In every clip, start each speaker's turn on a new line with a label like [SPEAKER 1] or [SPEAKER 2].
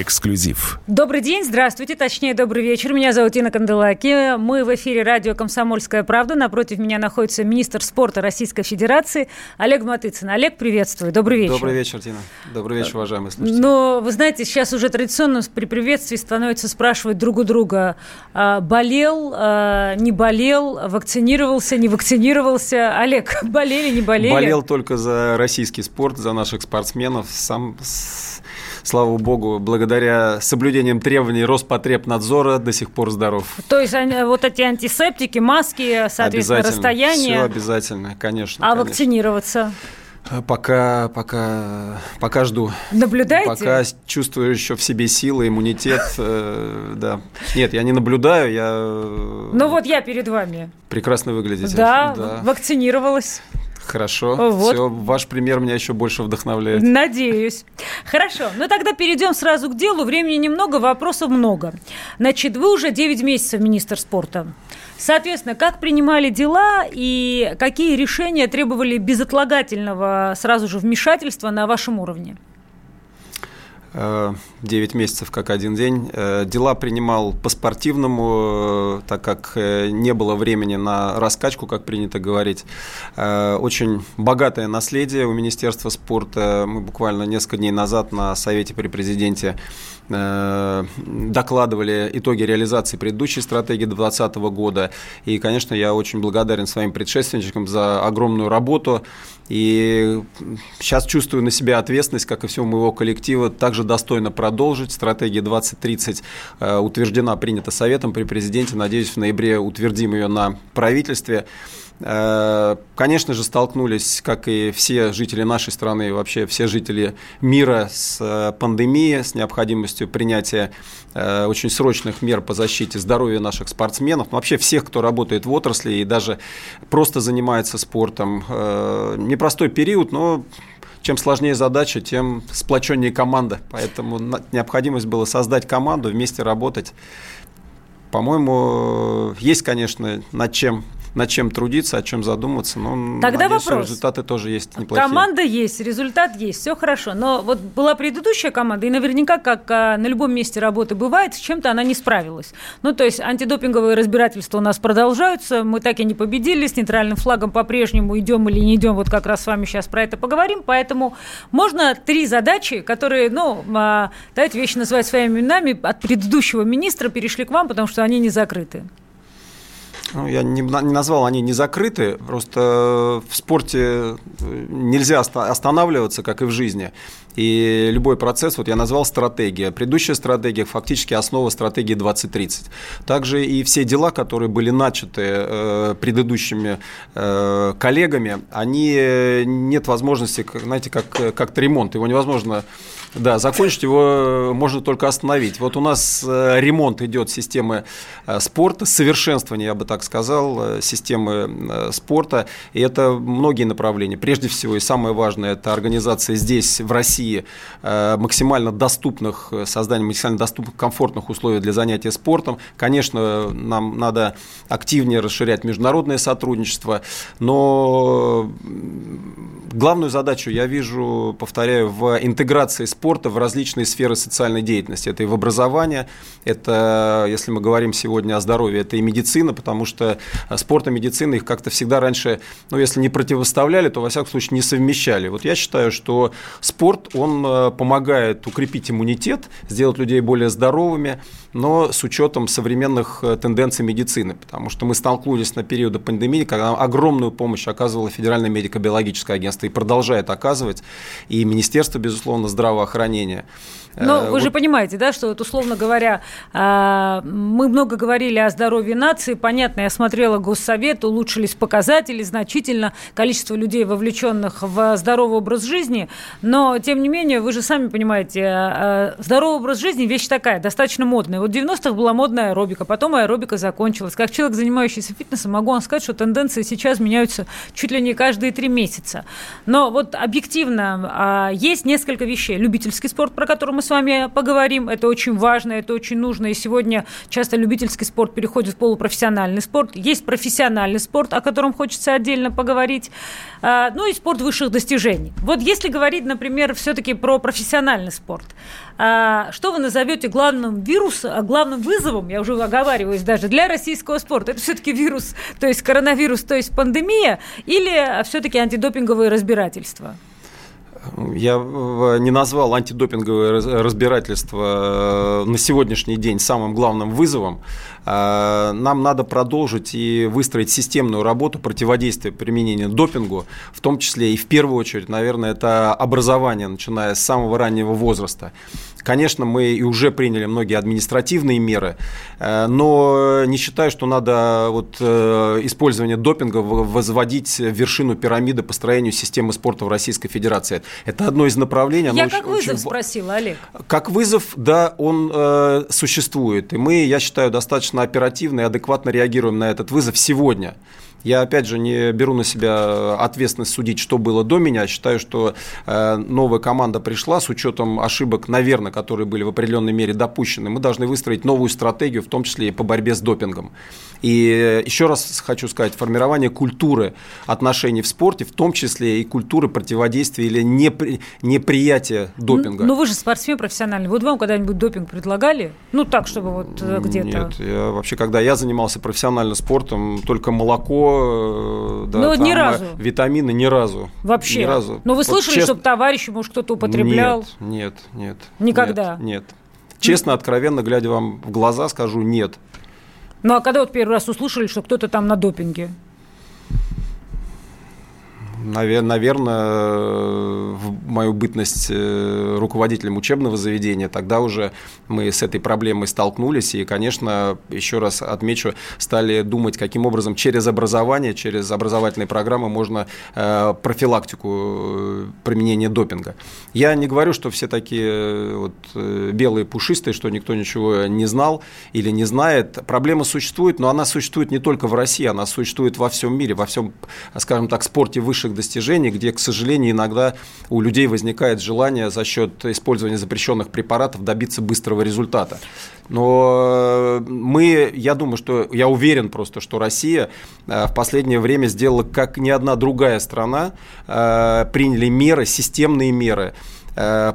[SPEAKER 1] Эксклюзив.
[SPEAKER 2] Добрый день, здравствуйте, точнее, добрый вечер. Меня зовут Инна Канделаки. Мы в эфире радио «Комсомольская правда». Напротив меня находится министр спорта Российской Федерации Олег Матыцын. Олег, приветствую. Добрый вечер.
[SPEAKER 3] Добрый вечер, Тина. Добрый вечер, уважаемые слушатели.
[SPEAKER 2] Но, вы знаете, сейчас уже традиционно при приветствии становится спрашивать друг у друга, а, болел, а, не болел, вакцинировался, не вакцинировался. Олег, болели, не болели?
[SPEAKER 3] Болел только за российский спорт, за наших спортсменов. Сам слава богу, благодаря соблюдениям требований Роспотребнадзора до сих пор здоров.
[SPEAKER 2] То есть вот эти антисептики, маски, соответственно, расстояние.
[SPEAKER 3] Все обязательно, конечно.
[SPEAKER 2] А
[SPEAKER 3] конечно.
[SPEAKER 2] вакцинироваться?
[SPEAKER 3] Пока, пока, пока жду.
[SPEAKER 2] Наблюдаете?
[SPEAKER 3] Пока чувствую еще в себе силы, иммунитет, э, да. Нет, я не наблюдаю, я...
[SPEAKER 2] Ну вот я перед вами.
[SPEAKER 3] Прекрасно выглядите.
[SPEAKER 2] Да, да. вакцинировалась.
[SPEAKER 3] Хорошо.
[SPEAKER 2] Вот.
[SPEAKER 3] Все, ваш пример меня еще больше вдохновляет.
[SPEAKER 2] Надеюсь. Хорошо. Ну тогда перейдем сразу к делу. Времени немного, вопросов много. Значит, вы уже 9 месяцев министр спорта. Соответственно, как принимали дела и какие решения требовали безотлагательного сразу же вмешательства на вашем уровне?
[SPEAKER 3] 9 э, месяцев как один день. Э, дела принимал по-спортивному, э, так как не было времени на раскачку, как принято говорить. Очень богатое наследие у Министерства спорта. Мы буквально несколько дней назад на Совете при Президенте докладывали итоги реализации предыдущей стратегии 2020 года. И, конечно, я очень благодарен своим предшественникам за огромную работу. И сейчас чувствую на себя ответственность, как и всего моего коллектива, также достойно продолжить. Стратегия 2030 э, утверждена, принята Советом при президенте. Надеюсь, в ноябре утвердим ее на правительстве. Э, конечно же, столкнулись, как и все жители нашей страны, вообще все жители мира с э, пандемией, с необходимостью принятия э, очень срочных мер по защите здоровья наших спортсменов, ну, вообще всех, кто работает в отрасли и даже просто занимается спортом. Непростой период, но чем сложнее задача, тем сплоченнее команда. Поэтому необходимость было создать команду, вместе работать. По-моему, есть, конечно, над чем над чем трудиться, о чем задуматься. Но
[SPEAKER 2] Тогда
[SPEAKER 3] надеюсь,
[SPEAKER 2] вопрос.
[SPEAKER 3] результаты тоже есть неплохие.
[SPEAKER 2] Команда есть, результат есть, все хорошо. Но вот была предыдущая команда, и наверняка, как а, на любом месте работы бывает, с чем-то она не справилась. Ну, то есть антидопинговые разбирательства у нас продолжаются, мы так и не победили, с нейтральным флагом по-прежнему идем или не идем, вот как раз с вами сейчас про это поговорим, поэтому можно три задачи, которые, ну, а, давайте вещи называть своими именами, от предыдущего министра перешли к вам, потому что они не закрыты.
[SPEAKER 3] Ну, я не, не назвал, они не закрыты. Просто в спорте э, нельзя останавливаться, как и в жизни. И любой процесс, вот я назвал стратегия. Предыдущая стратегия фактически основа стратегии 2030. Также и все дела, которые были начаты э, предыдущими э, коллегами, они э, нет возможности, знаете, как, как ремонт. Его невозможно да, закончить его можно только остановить. Вот у нас э, ремонт идет системы э, спорта, совершенствование, я бы так сказал, э, системы спорта. И это многие направления. Прежде всего, и самое важное, это организация здесь, в России, максимально доступных, создание максимально доступных, комфортных условий для занятия спортом. Конечно, нам надо активнее расширять международное сотрудничество, но главную задачу я вижу, повторяю, в интеграции спорта спорта в различные сферы социальной деятельности. Это и в образование, это, если мы говорим сегодня о здоровье, это и медицина, потому что э, спорт и медицина их как-то всегда раньше, ну, если не противоставляли, то, во всяком случае, не совмещали. Вот я считаю, что спорт, он э, помогает укрепить иммунитет, сделать людей более здоровыми, но с учетом современных э, тенденций медицины, потому что мы столкнулись на периоды пандемии, когда огромную помощь оказывало Федеральное медико-биологическое агентство и продолжает оказывать, и Министерство, безусловно, здравоохранения.
[SPEAKER 2] Но э, вы вот... же понимаете, да, что вот, условно говоря, а, мы много говорили о здоровье нации. Понятно, я смотрела Госсовет, улучшились показатели значительно, количество людей, вовлеченных в здоровый образ жизни. Но, тем не менее, вы же сами понимаете, а, здоровый образ жизни – вещь такая, достаточно модная. Вот в 90-х была модная аэробика, потом аэробика закончилась. Как человек, занимающийся фитнесом, могу вам сказать, что тенденции сейчас меняются чуть ли не каждые три месяца. Но вот объективно а, есть несколько вещей. Любительский спорт, про который мы с вами поговорим, это очень важно, это очень нужно. И сегодня часто любительский спорт переходит в полупрофессиональный спорт. Есть профессиональный спорт, о котором хочется отдельно поговорить. А, ну и спорт высших достижений. Вот если говорить, например, все-таки про профессиональный спорт, а, что вы назовете главным вирусом, а, главным вызовом, я уже оговариваюсь даже, для российского спорта? Это все-таки вирус, то есть коронавирус, то есть пандемия, или все-таки антидопинговые разбирательства?
[SPEAKER 3] Я не назвал антидопинговое разбирательство э, на сегодняшний день самым главным вызовом. Э, нам надо продолжить и выстроить системную работу противодействия применению допингу, в том числе и в первую очередь, наверное, это образование, начиная с самого раннего возраста. Конечно, мы и уже приняли многие административные меры, э, но не считаю, что надо вот э, использование допинга возводить в вершину пирамиды построению системы спорта в Российской Федерации. Это одно из направлений.
[SPEAKER 2] Я как очень, вызов очень... спросила, Олег.
[SPEAKER 3] Как вызов, да, он э, существует. И мы, я считаю, достаточно оперативно и адекватно реагируем на этот вызов сегодня. Я, опять же, не беру на себя ответственность судить, что было до меня. Считаю, что э, новая команда пришла с учетом ошибок, наверное, которые были в определенной мере допущены. Мы должны выстроить новую стратегию, в том числе и по борьбе с допингом. И еще раз хочу сказать, формирование культуры отношений в спорте, в том числе и культуры противодействия или непри, неприятия допинга.
[SPEAKER 2] Ну, ну вы же спортсмен профессиональный. Вот вам когда-нибудь допинг предлагали? Ну, так, чтобы вот э, где-то...
[SPEAKER 3] Нет, я, вообще, когда я занимался профессиональным спортом, только молоко
[SPEAKER 2] Да, ну, ни э, разу.
[SPEAKER 3] витамины ни разу.
[SPEAKER 2] Вообще?
[SPEAKER 3] Ни разу.
[SPEAKER 2] Но вы вот слышали, чест... чтобы товарищи, может, кто-то употреблял?
[SPEAKER 3] Нет, нет, нет.
[SPEAKER 2] Никогда?
[SPEAKER 3] Нет. нет. Честно, откровенно, глядя вам в глаза, скажу нет.
[SPEAKER 2] Ну, а когда вот первый раз услышали, что кто-то там на допинге?
[SPEAKER 3] Наверное, в мою бытность э, руководителем учебного заведения, тогда уже мы с этой проблемой столкнулись, и, конечно, еще раз отмечу, стали думать, каким образом через образование, через образовательные программы можно э, профилактику э, применения допинга. Я не говорю, что все такие вот белые пушистые, что никто ничего не знал или не знает. Проблема существует, но она существует не только в России, она существует во всем мире, во всем, скажем так, спорте высших достижений, где, к сожалению, иногда у людей возникает желание за счет использования запрещенных препаратов добиться быстрого результата. Но э, мы, я думаю, что я уверен просто, что Россия э, в последнее время сделала, как ни одна другая страна, э, приняли меры, системные меры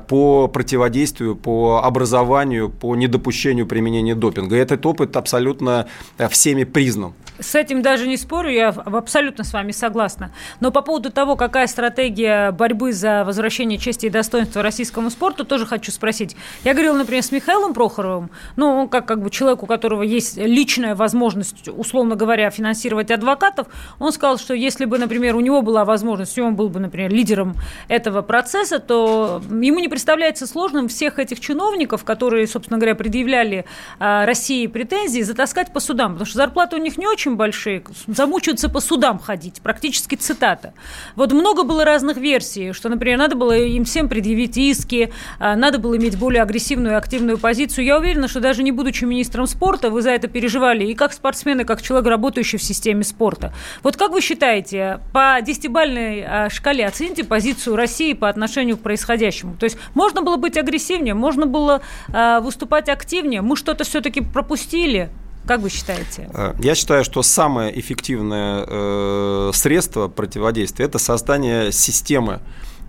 [SPEAKER 3] по противодействию, по образованию, по недопущению применения допинга. И этот опыт абсолютно всеми признан.
[SPEAKER 2] С этим даже не спорю, я абсолютно с вами согласна. Но по поводу того, какая стратегия борьбы за возвращение чести и достоинства российскому спорту, тоже хочу спросить. Я говорила, например, с Михаилом Прохоровым, ну, он как, как бы человек, у которого есть личная возможность, условно говоря, финансировать адвокатов, он сказал, что если бы, например, у него была возможность, и он был бы, например, лидером этого процесса, то ему не представляется сложным всех этих чиновников, которые, собственно говоря, предъявляли а, России претензии, затаскать по судам, потому что зарплаты у них не очень очень большие, замучаются по судам ходить, практически цитата. Вот много было разных версий, что, например, надо было им всем предъявить иски, а, надо было иметь более агрессивную и активную позицию. Я уверена, что даже не будучи министром спорта, вы за это переживали и как спортсмен, и как человек, работающий в системе спорта. Вот как вы считаете, по десятибальной а, шкале оцените позицию России по отношению к происходящему? То есть можно было быть агрессивнее, можно было а, выступать активнее, мы что-то все-таки пропустили? Как вы считаете?
[SPEAKER 3] Э, я считаю, что самое эффективное э, средство противодействия – это создание системы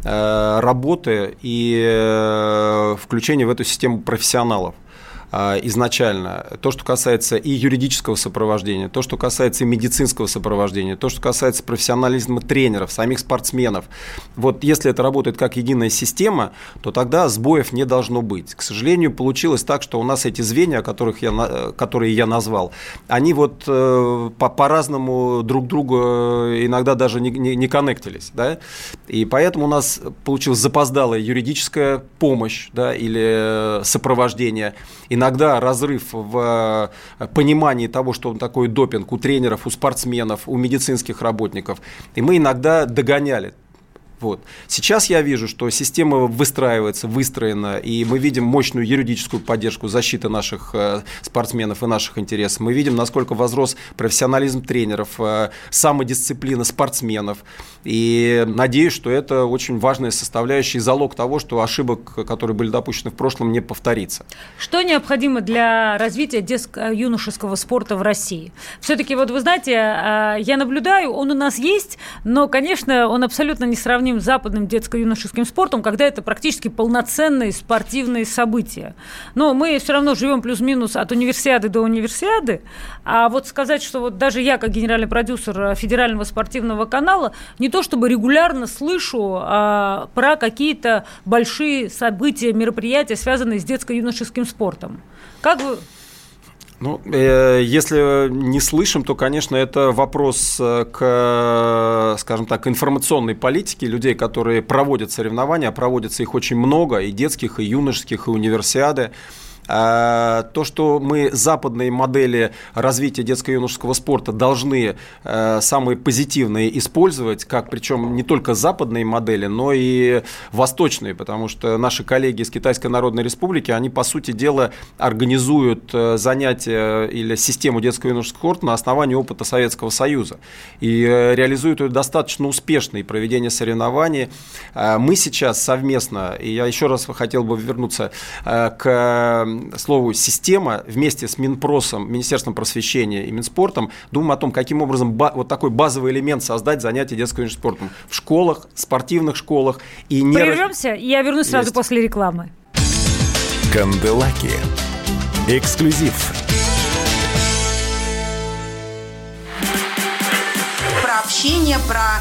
[SPEAKER 3] э, работы и включение в эту систему профессионалов. А, изначально. То, что касается и юридического сопровождения, то, что касается и медицинского сопровождения, то, что касается профессионализма тренеров, самих спортсменов. Вот если это работает как единая система, то тогда сбоев не должно быть. К сожалению, получилось так, что у нас эти звенья, которых я, которые я назвал, они вот э, по- по-разному друг другу э, иногда даже не, не, не коннектились. Да? И поэтому у нас получилась запоздалая юридическая помощь да, или сопровождение. И иногда разрыв в э, понимании того, что он такой допинг у тренеров, у спортсменов, у медицинских работников. И мы иногда догоняли Вот. Сейчас я вижу, что система выстраивается, выстроена, и мы видим мощную юридическую поддержку защиты наших э, спортсменов и наших интересов. Мы видим, насколько возрос профессионализм тренеров, э, самодисциплина спортсменов. И надеюсь, что это очень важная составляющая и залог того, что ошибок, которые были допущены в прошлом, не повторится.
[SPEAKER 2] Что необходимо для развития детско-юношеского спорта в России? Все-таки, вот вы знаете, э, я наблюдаю, он у нас есть, но, конечно, он абсолютно не сравним с западным детско-юношеским спортом, когда это практически полноценные спортивные события. Но мы все равно живем плюс-минус от универсиады до универсиады, а вот сказать, что вот даже я, как генеральный продюсер федерального спортивного канала, не то чтобы регулярно слышу а, про какие-то большие события, мероприятия, связанные с детско-юношеским спортом. Как вы
[SPEAKER 3] ну, э, если не слышим, то, конечно, это вопрос э, к, скажем так, информационной политике людей, которые проводят соревнования, а проводятся их очень много, и детских, и юношеских, и универсиады. А, то, что мы западные модели развития детско-юношеского спорта должны э, самые позитивные использовать, как причем не только западные модели, но и восточные, потому что наши коллеги из Китайской Народной Республики, они, по сути дела, организуют э, занятия или систему детско-юношеского спорта на основании опыта Советского Союза и э, реализуют ее достаточно успешно и проведение соревнований. Мы сейчас совместно, и я еще раз хотел бы вернуться к слову «система» вместе с Минпросом, Министерством просвещения и Минспортом думаем о том, каким образом вот такой базовый элемент создать занятия детским спортом в школах, спортивных школах.
[SPEAKER 2] И не... Прервемся, я вернусь Есть. сразу после рекламы.
[SPEAKER 1] Канделаки. Эксклюзив.
[SPEAKER 4] Про общение, про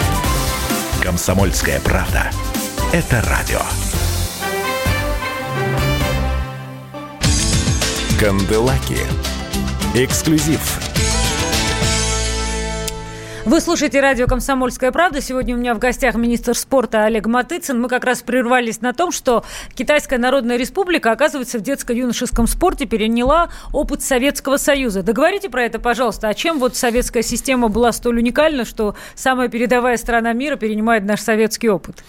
[SPEAKER 1] «Комсомольская правда». Это радио. Канделаки. Эксклюзив
[SPEAKER 2] вы слушаете радио «Комсомольская правда». Сегодня у меня в гостях министр спорта Олег Матыцын. Мы как раз прервались на том, что Китайская Народная Республика, оказывается, в детско-юношеском спорте переняла опыт Советского Союза. Договорите про это, пожалуйста. А чем вот советская система была столь уникальна, что самая передовая страна мира перенимает наш советский опыт?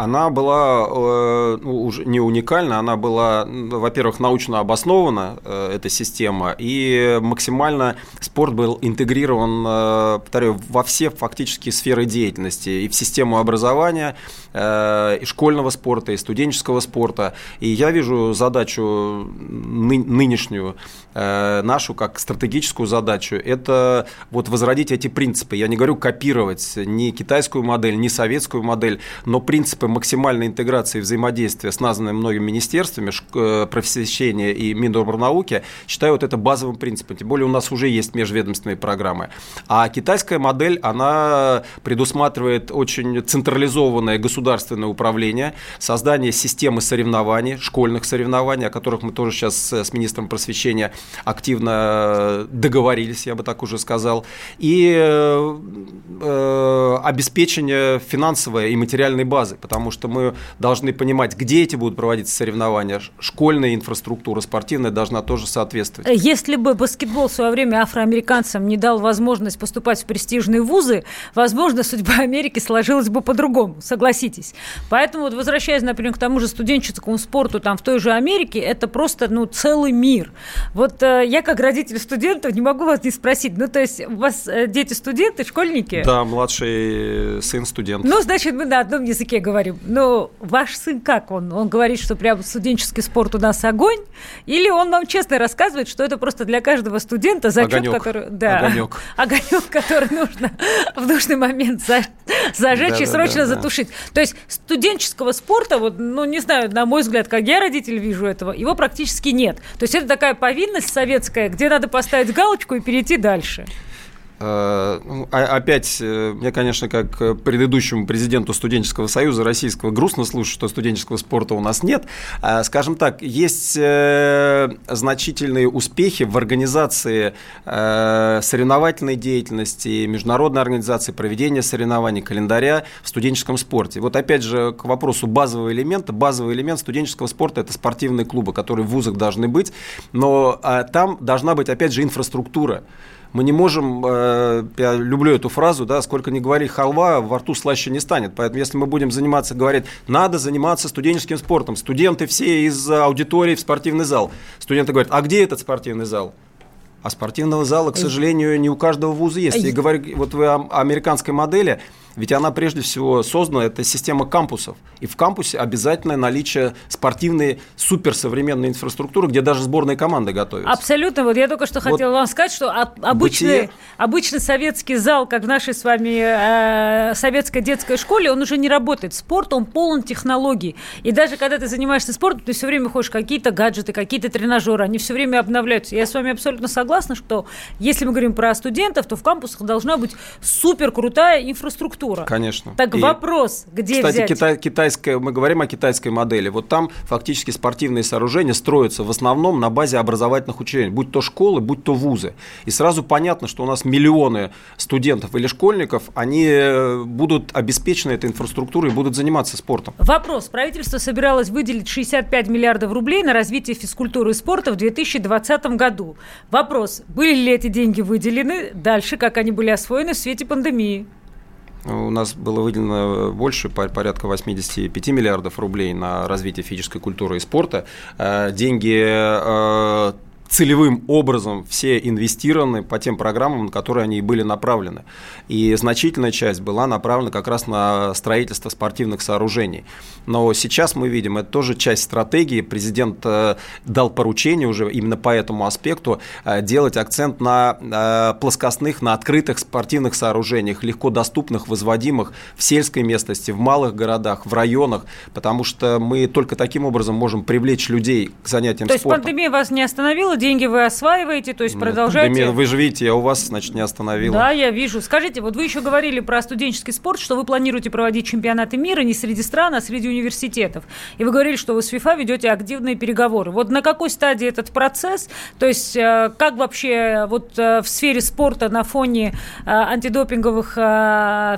[SPEAKER 3] Она была э, ну, уже не уникальна, она была, во-первых, научно обоснована, э, эта система, и максимально спорт был интегрирован, э, повторяю, во все фактически сферы деятельности, и в систему образования, и школьного спорта, и студенческого спорта. И я вижу задачу нынешнюю, нашу как стратегическую задачу, это вот возродить эти принципы. Я не говорю копировать ни китайскую модель, ни советскую модель, но принципы максимальной интеграции взаимодействия с названными многими министерствами, э, просвещения и Миноборнауки, считаю вот это базовым принципом. Тем более у нас уже есть межведомственные программы. А китайская модель, она предусматривает очень централизованное государственное управление, создание системы соревнований, школьных соревнований, о которых мы тоже сейчас с министром просвещения активно договорились, я бы так уже сказал, и э, э обеспечение финансовой и материальной базы, потому что мы должны понимать, где эти будут проводиться соревнования. Школьная инфраструктура спортивная должна тоже соответствовать.
[SPEAKER 2] Если бы баскетбол в свое время афроамериканцам не дал возможность поступать в престижные вузы, возможно, судьба Америки сложилась бы по-другому, согласитесь. Поэтому, вот возвращаясь, например, к тому же студенческому спорту там в той же Америке, это просто ну, целый мир. Вот э, я, как родитель студентов, не могу вас не спросить, ну, то есть у вас э, дети студенты, школьники?
[SPEAKER 3] Да, младший сын студент.
[SPEAKER 2] Ну, значит, мы на одном языке говорим ну, ваш сын как он? Он говорит, что прям студенческий спорт у нас огонь? Или он вам честно рассказывает, что это просто для каждого студента зачет, огонек. который...
[SPEAKER 3] Да, огонек.
[SPEAKER 2] Огонек, который нужно в нужный момент за, зажечь да, и срочно да, да, затушить. То есть студенческого спорта, вот, ну, не знаю, на мой взгляд, как я родитель вижу этого, его практически нет. То есть это такая повинность советская, где надо поставить галочку и перейти дальше.
[SPEAKER 3] Э, ну, опять, э, мне, конечно, как предыдущему президенту студенческого союза российского грустно слушать, что студенческого спорта у нас нет. А, скажем так, есть значительные успехи в организации соревновательной деятельности, международной организации, проведения соревнований, календаря в студенческом спорте. Вот опять же к вопросу базового элемента. Базовый элемент студенческого спорта – это спортивные клубы, которые в вузах должны быть, но а, там должна быть, опять же, инфраструктура мы не можем, э, я люблю эту фразу, да, сколько ни говори халва, во рту слаще не станет. Поэтому если мы будем заниматься, говорит, надо заниматься студенческим спортом, студенты все из аудитории в спортивный зал. Студенты говорят, а где этот спортивный зал? А спортивного зала, к сожалению, не у каждого вуза есть. И говорю, вот вы о американской модели, ведь она прежде всего создана, это система кампусов. И в кампусе обязательное наличие спортивной суперсовременной инфраструктуры, где даже сборные команды готовятся.
[SPEAKER 2] Абсолютно. Вот я только что вот хотела вам сказать, что обычный, обычный советский зал, как в нашей с вами э, советской детской школе, он уже не работает. Спорт, он полон технологий. И даже когда ты занимаешься спортом, ты все время ходишь какие-то гаджеты, какие-то тренажеры, они все время обновляются. Я с вами абсолютно согласна, что если мы говорим про студентов, то в кампусах должна быть супер крутая инфраструктура инфраструктура.
[SPEAKER 3] Конечно.
[SPEAKER 2] Так и, вопрос, где
[SPEAKER 3] кстати,
[SPEAKER 2] взять?
[SPEAKER 3] Китай, китайская, мы говорим о китайской модели. Вот там фактически спортивные сооружения строятся в основном на базе образовательных учреждений, будь то школы, будь то вузы. И сразу понятно, что у нас миллионы студентов или школьников, они э, будут обеспечены этой инфраструктурой и будут заниматься спортом.
[SPEAKER 2] Вопрос. Правительство собиралось выделить 65 миллиардов рублей на развитие физкультуры и спорта в 2020 году. Вопрос. Были ли эти деньги выделены? Дальше, как они были освоены в свете пандемии?
[SPEAKER 3] У нас было выделено больше, порядка 85 миллиардов рублей на развитие физической культуры и спорта. Э, деньги э, целевым образом все инвестированы по тем программам, на которые они и были направлены. И значительная часть была направлена как раз на строительство спортивных сооружений. Но сейчас мы видим, это тоже часть стратегии. Президент э, дал поручение уже именно по этому аспекту э, делать акцент на э, плоскостных, на открытых спортивных сооружениях, легко доступных, возводимых в сельской местности, в малых городах, в районах, потому что мы только таким образом можем привлечь людей к занятиям
[SPEAKER 2] То
[SPEAKER 3] спортом.
[SPEAKER 2] То есть пандемия вас не остановила? Деньги вы осваиваете, то есть Нет, продолжаете...
[SPEAKER 3] Вы же видите, я у вас, значит, не остановила.
[SPEAKER 2] Да, я вижу. Скажите, вот вы еще говорили про студенческий спорт, что вы планируете проводить чемпионаты мира не среди стран, а среди университетов. И вы говорили, что вы с ФИФА ведете активные переговоры. Вот на какой стадии этот процесс? То есть э, как вообще вот э, в сфере спорта на фоне э, антидопинговых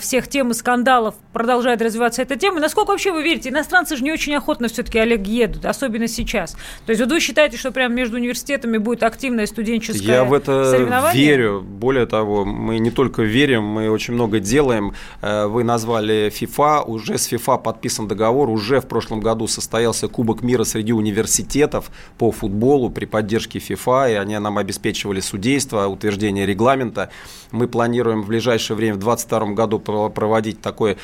[SPEAKER 2] всех тем и скандалов продолжает развиваться эта тема? Насколько вообще вы верите? Иностранцы же не очень охотно все-таки, Олег, едут, особенно сейчас. То есть вот вы считаете, что прямо между университетами ребятами будет активное студенческое
[SPEAKER 3] Я в это верю. Более того, мы не только верим, мы очень много делаем. Э, вы назвали FIFA, уже с FIFA подписан договор, уже в прошлом году состоялся Кубок мира среди университетов по футболу при поддержке FIFA, и они нам обеспечивали судейство, утверждение регламента. Мы планируем в ближайшее время, в 2022 году, проводить такой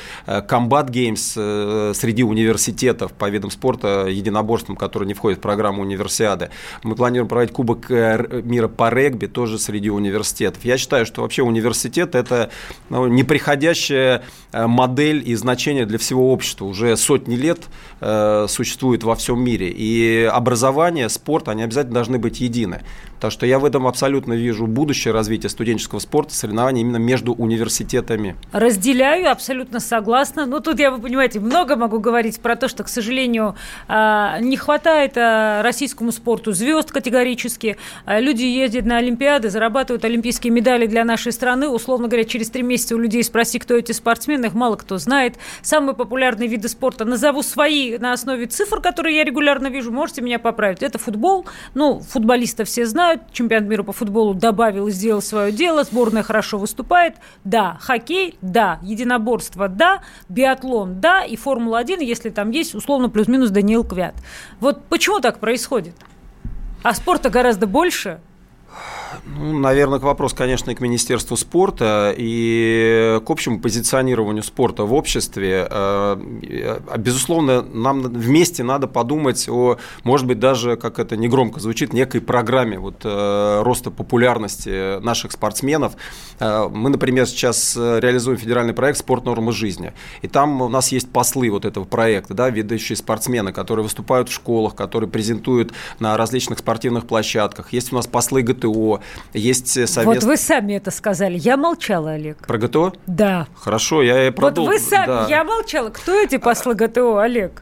[SPEAKER 3] комбат геймс э, среди университетов по видам спорта, единоборством, которые не входят в программу универсиады. Мы планируем проводить Кубок э, мира по регби тоже среди университетов. Я считаю, что вообще университет – это ну, неприходящая э, модель и значение для всего общества. Уже сотни лет э, существует во всем мире. И образование, спорт, они обязательно должны быть едины. Так что я в этом абсолютно вижу будущее развития студенческого спорта, соревнований именно между университетами.
[SPEAKER 2] Разделяю, абсолютно согласна. Но тут я, вы понимаете, много могу говорить про то, что, к сожалению, а, не хватает а, российскому спорту звезд категорически. А, люди ездят на Олимпиады, зарабатывают олимпийские медали для нашей страны. Условно говоря, через три месяца у людей спроси, кто эти спортсмены, их мало кто знает. Самые популярные виды спорта. Назову свои на основе цифр, которые я регулярно вижу. Можете меня поправить. Это футбол. Ну, футболистов все знают знают, чемпионат мира по футболу добавил сделал свое дело, сборная хорошо выступает, да, хоккей, да, единоборство, да, биатлон, да, и Формула-1, если там есть, условно, плюс-минус Даниил Квят. Вот почему так происходит? А спорта гораздо больше,
[SPEAKER 3] ну, наверное, вопрос, конечно, и к Министерству спорта и к общему позиционированию спорта в обществе. Э, безусловно, нам вместе надо подумать о, может быть, даже, как это негромко звучит, некой программе вот, э, роста популярности наших спортсменов. Э, мы, например, сейчас реализуем федеральный проект «Спорт нормы жизни». И там у нас есть послы вот этого проекта, да, ведущие спортсмены, которые выступают в школах, которые презентуют на различных спортивных площадках. Есть у нас послы ГТО, есть совет...
[SPEAKER 2] Вот вы сами это сказали. Я молчала, Олег.
[SPEAKER 3] Про ГТО?
[SPEAKER 2] Да.
[SPEAKER 3] Хорошо, я и продолжу.
[SPEAKER 2] Вот вы сами,
[SPEAKER 3] да.
[SPEAKER 2] я молчала. Кто эти послы ГТО, Олег?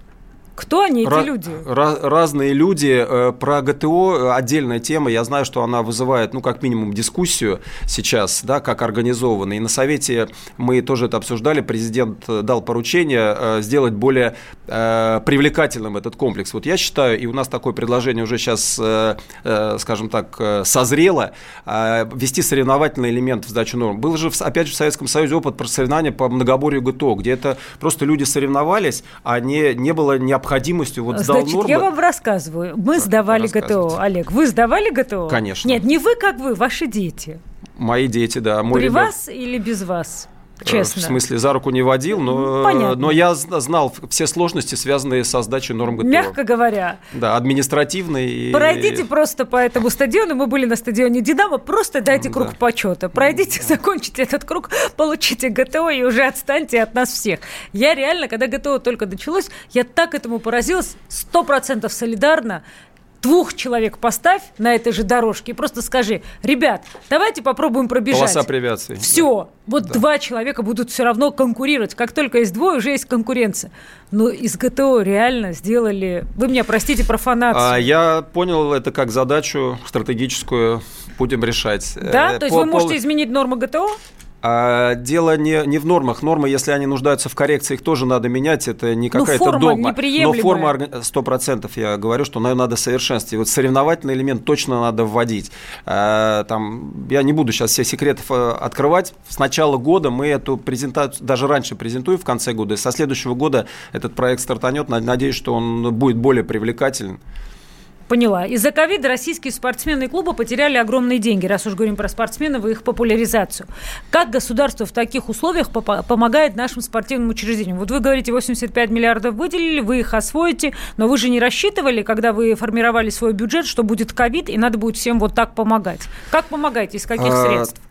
[SPEAKER 2] Кто они, эти
[SPEAKER 3] Ra-
[SPEAKER 2] люди?
[SPEAKER 3] ra- разные люди. Э, Про ГТО отдельная тема. Я знаю, что она вызывает, ну, как минимум, дискуссию сейчас, да, как организовано. И на Совете мы тоже это обсуждали. Президент э, дал поручение э, сделать более э, привлекательным этот комплекс. Вот я считаю, и у нас такое предложение уже сейчас, э, э, скажем так, э, созрело, э, ввести соревновательный элемент в сдачу норм. Был же, опять же, в Советском Союзе опыт про соревнования по многоборью ГТО, где это просто люди соревновались, а не, не было необходимости вот сдал
[SPEAKER 2] Значит,
[SPEAKER 3] нормы.
[SPEAKER 2] я вам рассказываю. Мы сдавали ГТО. Олег, вы сдавали ГТО?
[SPEAKER 3] Конечно.
[SPEAKER 2] Нет, не вы, как вы, ваши дети.
[SPEAKER 3] Мои дети, да. Мой
[SPEAKER 2] При
[SPEAKER 3] ребенок,
[SPEAKER 2] вас или без вас?
[SPEAKER 3] Э,
[SPEAKER 2] Честно.
[SPEAKER 3] В смысле, за руку не водил, но,
[SPEAKER 2] Понятно.
[SPEAKER 3] но я зна- знал все сложности, связанные со сдачей норм ГТО.
[SPEAKER 2] Мягко говоря,
[SPEAKER 3] Да, административные. и-
[SPEAKER 2] пройдите просто по этому стадиону. Мы были на стадионе «Динамо». Просто дайте круг
[SPEAKER 3] Да.
[SPEAKER 2] почета. Пройдите, закончите этот круг, получите ГТО и уже отстаньте от нас всех. Я реально, когда ГТО только началось, я так этому поразилась. Сто процентов солидарно. Двух человек поставь на этой же дорожке и просто скажи, ребят, давайте попробуем пробежать.
[SPEAKER 3] Полоса препятствий.
[SPEAKER 2] Все. Вот два человека будут все равно конкурировать. Как только есть двое, уже есть конкуренция. Но из ГТО реально сделали... Вы меня простите профанацию.
[SPEAKER 3] А, я понял это как задачу стратегическую, будем решать.
[SPEAKER 2] Да?
[SPEAKER 3] Э,
[SPEAKER 2] То есть
[SPEAKER 3] по-
[SPEAKER 2] вы можете
[SPEAKER 3] пол-
[SPEAKER 2] изменить нормы ГТО?
[SPEAKER 3] А, дело не, не в нормах. Нормы, если они нуждаются в коррекции, их тоже надо менять. Это не
[SPEAKER 2] Ну,
[SPEAKER 3] какая-то догма. Но форма орга- 100% я говорю, что ее надо совершенствовать. Вот соревновательный элемент точно надо вводить. А, там, я не буду сейчас все секретов э, открывать. С начала года мы эту презентацию, даже раньше презентуем в конце года. И со следующего года этот проект стартанет. Над- Надеюсь, что он будет более привлекателен.
[SPEAKER 2] Поняла. Из-за ковида российские спортсмены и клубы потеряли огромные деньги, раз уж говорим про спортсменов и их популяризацию. Как государство в таких условиях помогает нашим спортивным учреждениям? Вот вы говорите, 85 миллиардов выделили, вы их освоите, но вы же не рассчитывали, когда вы формировали свой бюджет, что будет ковид, и надо будет всем вот так помогать. Как помогаете, из каких
[SPEAKER 3] А,
[SPEAKER 2] средств?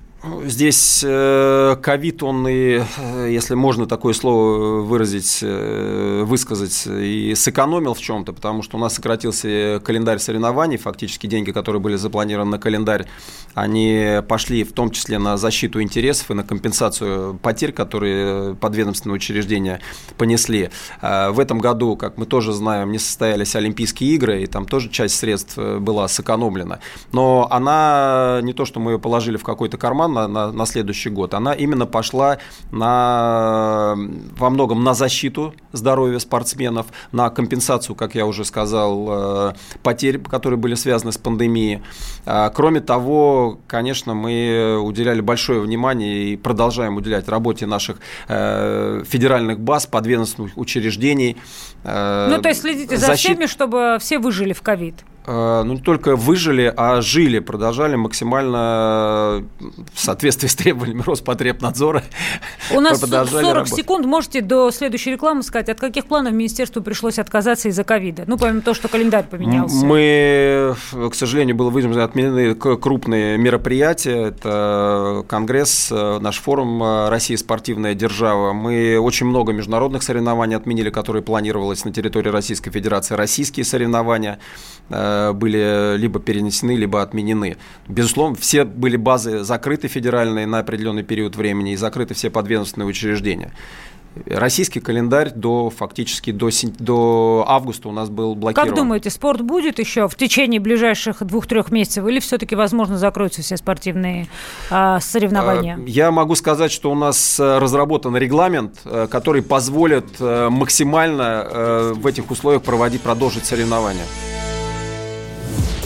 [SPEAKER 3] Здесь э, ковид, он и, э, если можно такое слово выразить, э, высказать, и сэкономил в чем-то, потому что у нас сократился календарь соревнований, фактически деньги, которые были запланированы на календарь, они пошли в том числе на защиту интересов и на компенсацию потерь, которые подведомственные учреждения понесли. А В этом году, как мы тоже знаем, не состоялись Олимпийские игры, и там тоже часть средств была сэкономлена. Но она не то, что мы ее положили в какой-то карман на, на- на следующий год, она именно пошла на, во многом на защиту здоровья спортсменов, на компенсацию, как я уже сказал, э, потерь, которые были связаны с пандемией. А, Кроме того, конечно, мы уделяли большое внимание и продолжаем уделять работе наших э, федеральных баз, подведомственных учреждений. э,
[SPEAKER 2] Ну, то есть следите за
[SPEAKER 3] защит-
[SPEAKER 2] всеми, чтобы все выжили в ковид.
[SPEAKER 3] Э, ну, не только выжили, а жили, продолжали максимально э, в соответствии с требованиями Роспотребнадзора.
[SPEAKER 2] У нас
[SPEAKER 3] продолжали
[SPEAKER 2] 40
[SPEAKER 3] работать.
[SPEAKER 2] секунд. Можете до следующей рекламы сказать, от каких планов министерству пришлось отказаться из-за ковида? Ну, помимо того, что календарь поменялся.
[SPEAKER 3] Мы, к сожалению, было вынуждены отменены крупные мероприятия. Это Конгресс, э, наш форум э, «Россия спортивная держава». Мы очень много международных соревнований отменили, которые планировалось на территории Российской Федерации. Российские соревнования э, были либо перенесены, либо отменены. Безусловно, все были базы закрыты федеральные на определенный период времени и закрыты все подведомственные учреждения. Российский календарь до фактически до, до августа у нас был блокирован.
[SPEAKER 2] Как думаете, спорт будет еще в течение ближайших двух-трех месяцев или все-таки, возможно, закроются все спортивные а, соревнования?
[SPEAKER 3] Э, Я могу сказать, что у нас э, разработан регламент, э, который позволит э, максимально э, в этих условиях проводить, продолжить соревнования.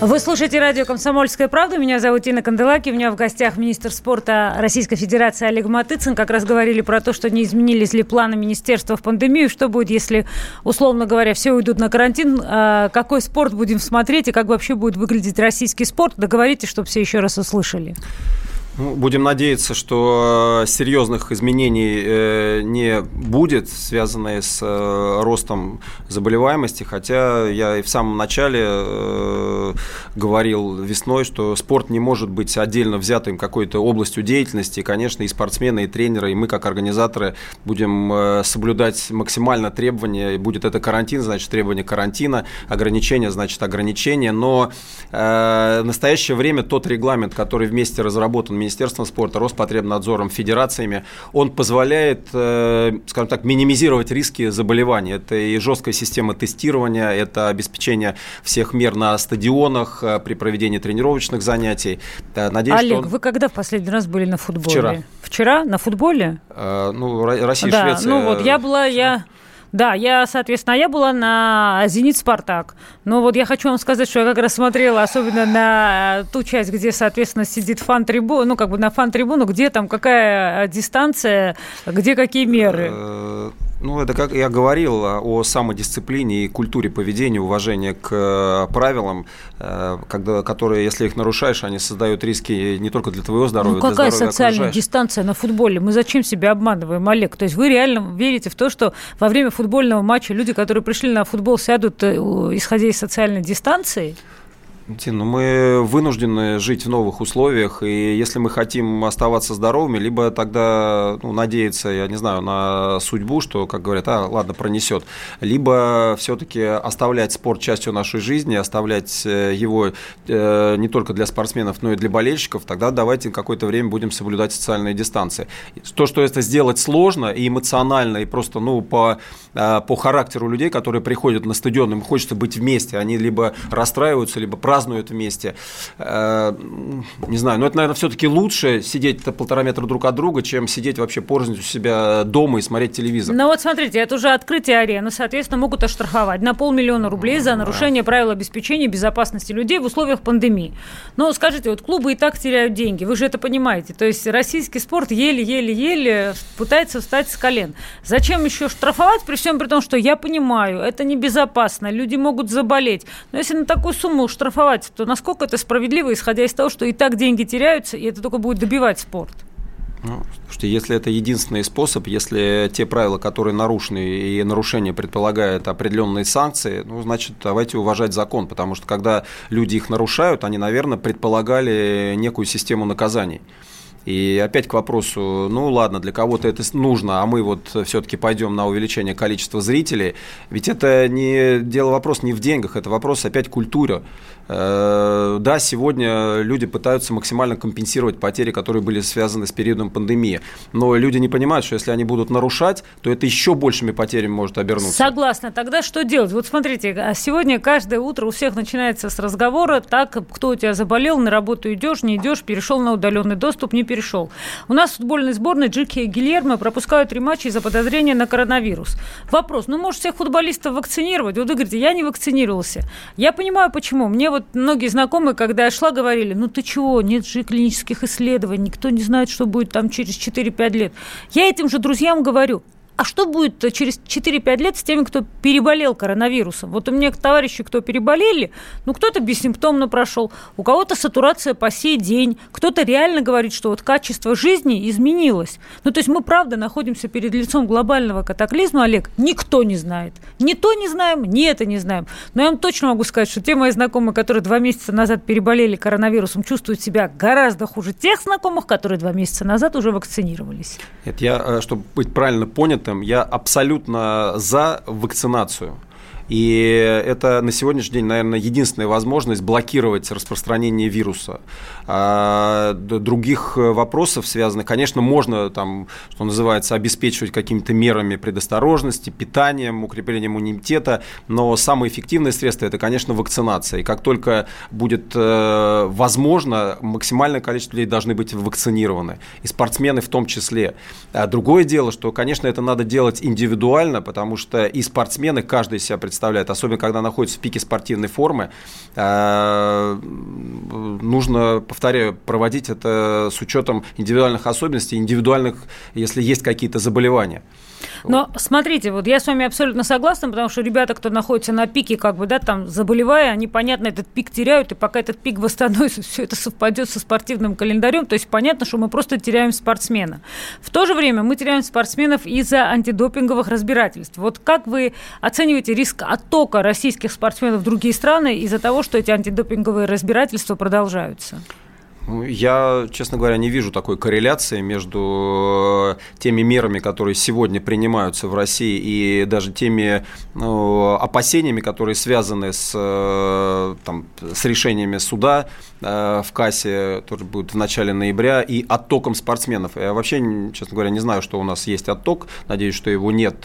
[SPEAKER 2] Вы слушаете радио «Комсомольская правда». Меня зовут Инна Канделаки. У меня в гостях министр спорта Российской Федерации Олег Матыцын. Как раз говорили про то, что не изменились ли планы министерства в пандемию. Что будет, если, условно говоря, все уйдут на карантин? А какой спорт будем смотреть и как вообще будет выглядеть российский спорт? Договоритесь, чтобы все еще раз услышали.
[SPEAKER 3] Ну, будем надеяться, что э, серьезных изменений э, не будет, связанные с э, ростом заболеваемости. Хотя я и в самом начале говорил весной, что спорт не может быть отдельно взятым какой-то областью деятельности. И, конечно, и спортсмены, и тренеры, и мы, как организаторы, будем соблюдать максимально требования. И будет это карантин, значит, требования карантина, ограничения, значит, ограничения. Но в настоящее время тот регламент, который вместе разработан Министерством спорта, Роспотребнадзором, федерациями, он позволяет, э, скажем так, минимизировать риски заболеваний. Это и жесткая система тестирования, это обеспечение всех мер на стадионах э, при проведении тренировочных занятий.
[SPEAKER 2] Надеюсь, Олег, он... вы когда в последний раз были на футболе?
[SPEAKER 3] Вчера.
[SPEAKER 2] Вчера на футболе?
[SPEAKER 3] Э, ну, Россия,
[SPEAKER 2] да,
[SPEAKER 3] Швеция.
[SPEAKER 2] Ну вот, я была, я... Да, я, соответственно, я была на «Зенит Спартак». Но вот я хочу вам сказать, что я как раз смотрела особенно на ту часть, где, соответственно, сидит фан-трибун, ну, как бы на фан-трибуну, где там какая дистанция, где какие меры.
[SPEAKER 3] Ну, это как я говорил о самодисциплине и культуре поведения, уважения к э, правилам, э, когда, которые, если их нарушаешь, они создают риски не только для твоего здоровья,
[SPEAKER 2] ну, какая социальная дистанция на футболе? Мы зачем себя обманываем, Олег? То есть вы реально верите в то, что во время футбольного матча люди, которые пришли на футбол, сядут, э, исходя из социальной дистанции?
[SPEAKER 3] Тин, ну мы вынуждены жить в новых условиях, и если мы хотим оставаться здоровыми, либо тогда ну, надеяться, я не знаю, на судьбу, что, как говорят, а, ладно, пронесет, либо все-таки оставлять спорт частью нашей жизни, оставлять э, его э, не только для спортсменов, но и для болельщиков, тогда давайте какое-то время будем соблюдать социальные дистанции. То, что это сделать сложно и эмоционально, и просто, ну, по, э, по характеру людей, которые приходят на стадион, им хочется быть вместе, они либо расстраиваются, либо празднуют вместе. Э, не знаю, но это, наверное, все-таки лучше сидеть полтора метра друг от друга, чем сидеть вообще порознь у себя дома и смотреть телевизор.
[SPEAKER 2] Ну вот смотрите, это уже открытие арены, соответственно, могут оштрафовать на полмиллиона рублей за нарушение правил обеспечения безопасности людей в условиях пандемии. Но скажите, вот клубы и так теряют деньги, вы же это понимаете. То есть российский спорт еле-еле-еле пытается встать с колен. Зачем еще штрафовать, при всем при том, что я понимаю, это небезопасно, люди могут заболеть. Но если на такую сумму штрафовать критиковать, то насколько это справедливо, исходя из того, что и так деньги теряются, и это только будет добивать спорт?
[SPEAKER 3] Ну, слушайте, если это единственный способ, если те правила, которые нарушены и нарушение предполагает определенные санкции, ну, значит, давайте уважать закон, потому что когда люди их нарушают, они, наверное, предполагали некую систему наказаний. И опять к вопросу, ну ладно, для кого-то это нужно, а мы вот все-таки пойдем на увеличение количества зрителей. Ведь это не дело вопрос не в деньгах, это вопрос опять культуры. Э, да, сегодня люди пытаются максимально компенсировать потери, которые были связаны с периодом пандемии. Но люди не понимают, что если они будут нарушать, то это еще большими потерями может обернуться.
[SPEAKER 2] Согласна. Тогда что делать? Вот смотрите, а сегодня каждое утро у всех начинается с разговора, так, кто у тебя заболел, на работу идешь, не идешь, перешел на удаленный доступ, не перешел. У нас футбольной сборной Джики и Гильермо пропускают три матча из-за подозрения на коронавирус. Вопрос, ну, может, всех футболистов вакцинировать? Вот вы говорите, я не вакцинировался. Я понимаю, почему. Мне вот вот многие знакомые, когда я шла, говорили, ну ты чего, нет же клинических исследований, никто не знает, что будет там через 4-5 лет. Я этим же друзьям говорю, а что будет через 4-5 лет с теми, кто переболел коронавирусом? Вот у меня товарищи, кто переболели, ну, кто-то бессимптомно прошел, у кого-то сатурация по сей день, кто-то реально говорит, что вот качество жизни изменилось. Ну, то есть мы, правда, находимся перед лицом глобального катаклизма, Олег, никто не знает. Ни то не знаем, ни это не знаем. Но я вам точно могу сказать, что те мои знакомые, которые два месяца назад переболели коронавирусом, чувствуют себя гораздо хуже тех знакомых, которые два месяца назад уже вакцинировались.
[SPEAKER 3] Это я, э, чтобы быть правильно понят, этом я абсолютно за вакцинацию. И это на сегодняшний день, наверное, единственная возможность блокировать распространение вируса. А других вопросов связанных, конечно, можно, там, что называется, обеспечивать какими-то мерами предосторожности, питанием, укреплением иммунитета, но самое эффективное средство – это, конечно, вакцинация. И как только будет э, возможно, максимальное количество людей должны быть вакцинированы, и спортсмены в том числе. А другое дело, что, конечно, это надо делать индивидуально, потому что и спортсмены, каждый себя представляет представляет, особенно когда находится в пике спортивной формы. Э, нужно, повторяю, проводить это с учетом индивидуальных особенностей, индивидуальных, если есть какие-то заболевания.
[SPEAKER 2] Но смотрите, вот я с вами абсолютно согласна, потому что ребята, кто находится на пике, как бы, да, там, заболевая, они, понятно, этот пик теряют, и пока этот пик восстановится, все это совпадет со спортивным календарем, то есть понятно, что мы просто теряем спортсмена. В то же время мы теряем спортсменов из-за антидопинговых разбирательств. Вот как вы оцениваете риск оттока российских спортсменов в другие страны из-за того, что эти антидопинговые разбирательства продолжаются?
[SPEAKER 3] Я, честно говоря, не вижу такой корреляции между э, теми мерами, которые сегодня принимаются в России, и даже теми ну, опасениями, которые связаны с, э, там, с решениями суда э, в кассе, тоже будет в начале ноября, и оттоком спортсменов. Я вообще, честно говоря, не знаю, что у нас есть отток. Надеюсь, что его нет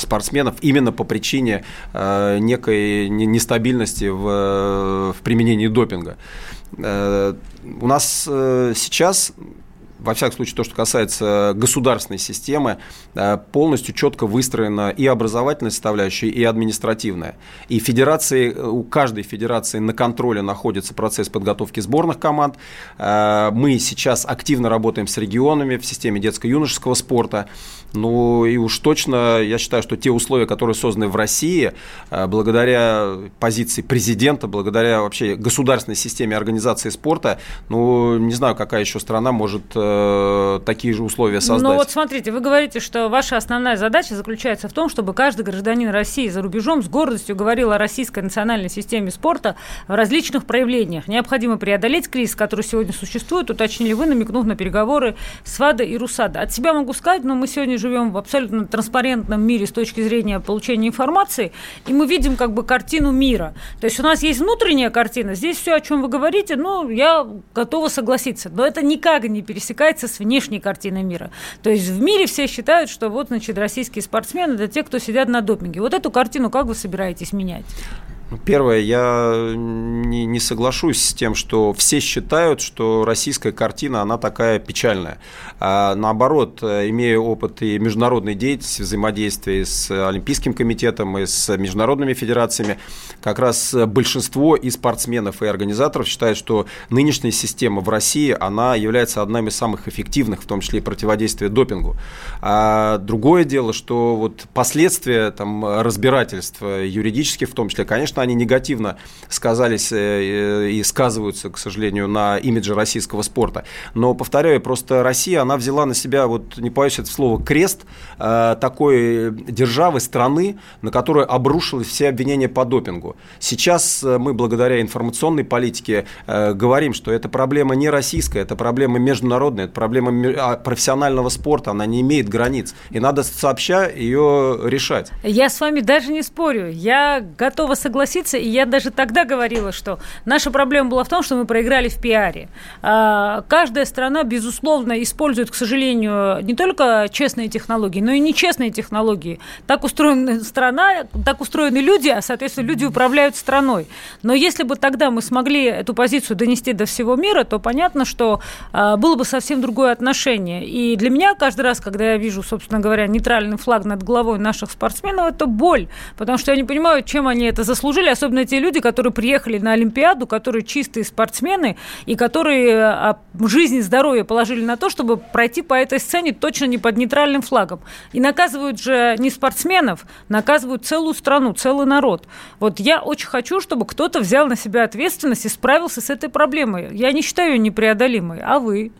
[SPEAKER 3] спортсменов именно по причине некой нестабильности в, в применении допинга. Э, у нас э, сейчас во всяком случае, то, что касается государственной системы, э, полностью четко выстроена и образовательная составляющая, и административная. И федерации, у каждой федерации на контроле находится процесс подготовки сборных команд. Мы сейчас активно работаем с регионами в системе детско-юношеского спорта. Ну и уж точно я считаю, что те условия, которые созданы в России, э, благодаря позиции президента, благодаря вообще государственной системе организации спорта, ну не знаю, какая еще страна может э, такие же условия создать. Ну
[SPEAKER 2] вот смотрите, вы говорите, что ваша основная задача заключается в том, чтобы каждый гражданин России за рубежом с гордостью говорил о российской национальной системе спорта в различных проявлениях. Необходимо преодолеть кризис, который сегодня существует, уточнили вы, намекнув на переговоры с ВАДА и РУСАДА. От себя могу сказать, но мы сегодня живем в абсолютно транспарентном мире с точки зрения получения информации, и мы видим как бы картину мира. То есть у нас есть внутренняя картина, здесь все, о чем вы говорите, ну, я готова согласиться, но это никак не пересекается с внешней картиной мира. То есть в мире все считают, что вот, значит, российские спортсмены – это те, кто сидят на допинге. Вот эту картину как вы собираетесь менять?
[SPEAKER 3] Ну, первое, я не, не соглашусь с тем, что все считают, что российская картина, она такая печальная. А наоборот, имея опыт и международной деятельности, взаимодействия с Олимпийским комитетом и с международными федерациями, как раз большинство и спортсменов, и организаторов считают, что нынешняя система в России, она является одной из самых эффективных, в том числе и противодействия допингу. А другое дело, что вот последствия там, разбирательства юридических, в том числе, конечно, конечно, они негативно сказались э, и сказываются, к сожалению, на имидже российского спорта. Но, повторяю, просто Россия, она взяла на себя, вот не боюсь это слово, крест э, такой державы, страны, на которую обрушились все обвинения по допингу. Сейчас э, мы, благодаря информационной политике, говорим, что эта проблема не российская, это проблема международная, это проблема а, профессионального спорта, она не имеет границ. И надо сообща ее решать.
[SPEAKER 2] Я с вами даже не спорю. Я готова согласиться согласиться, и я даже тогда говорила, что наша проблема была в том, что мы проиграли в пиаре. А, каждая страна, безусловно, использует, к сожалению, не только честные технологии, но и нечестные технологии. Так устроена страна, так устроены люди, а, соответственно, люди управляют страной. Но если бы тогда мы смогли эту позицию донести до всего мира, то понятно, что а, было бы совсем другое отношение. И для меня каждый раз, когда я вижу, собственно говоря, нейтральный флаг над головой наших спортсменов, это боль, потому что я не понимаю, чем они это заслужили заслужили, особенно те люди, которые приехали на Олимпиаду, которые чистые спортсмены и которые а, жизнь и здоровье положили на то, чтобы пройти по этой сцене точно не под нейтральным флагом. И наказывают же не спортсменов, наказывают целую страну, целый народ. Вот я очень хочу, чтобы кто-то взял на себя ответственность и справился с этой проблемой. Я не считаю ее непреодолимой, а вы?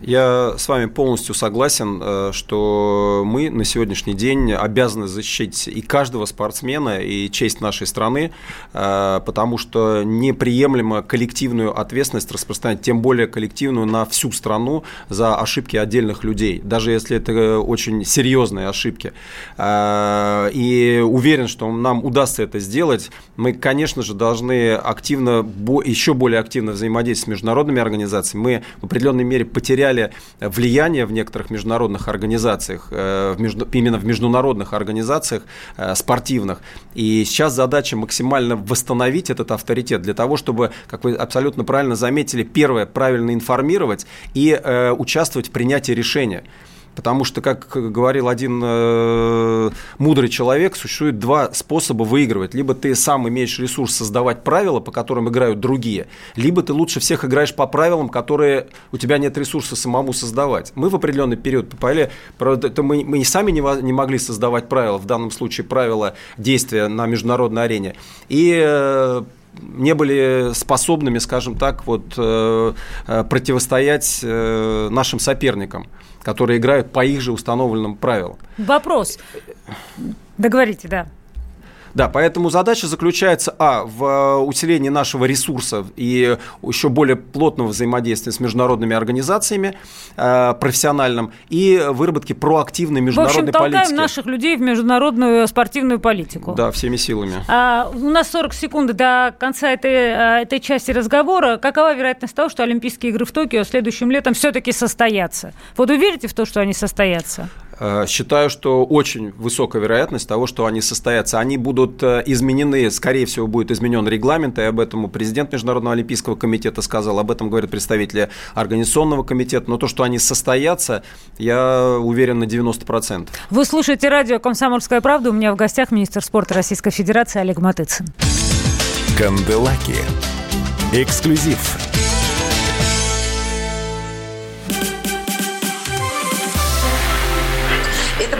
[SPEAKER 3] Я с вами полностью согласен, э, что мы на сегодняшний день обязаны защитить и каждого спортсмена, и честь нашей страны, э, потому что неприемлемо коллективную ответственность распространять, тем более коллективную на всю страну за ошибки отдельных людей, даже если это очень серьезные ошибки. Э, и уверен, что нам удастся это сделать. Мы, конечно же, должны активно, еще более активно взаимодействовать с международными организациями. Мы в определенной мере потеряли потеряли влияние в некоторых международных организациях, э, в между, именно в международных организациях э, спортивных. И сейчас задача максимально восстановить этот авторитет для того, чтобы, как вы абсолютно правильно заметили, первое, правильно информировать и э, участвовать в принятии решения. Потому что, как говорил один э, мудрый человек, существует два способа выигрывать. Либо ты сам имеешь ресурс создавать правила, по которым играют другие, либо ты лучше всех играешь по правилам, которые у тебя нет ресурса самому создавать. Мы в определенный период попали, правда, мы, мы сами не, не могли создавать правила, в данном случае правила действия на международной арене. И э, не были способными, скажем так, вот, э, э, противостоять нашим соперникам, которые играют по их же установленным правилам.
[SPEAKER 2] Вопрос. Договорите, да.
[SPEAKER 3] Да, поэтому задача заключается, а, в э, усилении нашего ресурса и еще более плотного взаимодействия с международными организациями э, профессиональным и выработке проактивной международной
[SPEAKER 2] в общем, толкаем
[SPEAKER 3] политики.
[SPEAKER 2] наших людей в международную спортивную политику.
[SPEAKER 3] Да, всеми силами.
[SPEAKER 2] А, у нас 40 секунд до конца этой, э, этой части разговора. Какова вероятность того, что Олимпийские игры в Токио следующим летом все-таки состоятся? Вот вы верите в то, что они состоятся?
[SPEAKER 3] Э, считаю, что очень высокая вероятность того, что они состоятся. Они будут э, изменены, скорее всего, будет изменен регламент, и об этом президент Международного олимпийского комитета сказал, об этом говорят представители Организационного комитета. Но то, что они состоятся, я уверен на 90%.
[SPEAKER 2] Вы слушаете радио «Комсомольская правда». У меня в гостях министр спорта Российской Федерации Олег Матыцын.
[SPEAKER 1] Канделаки. Эксклюзив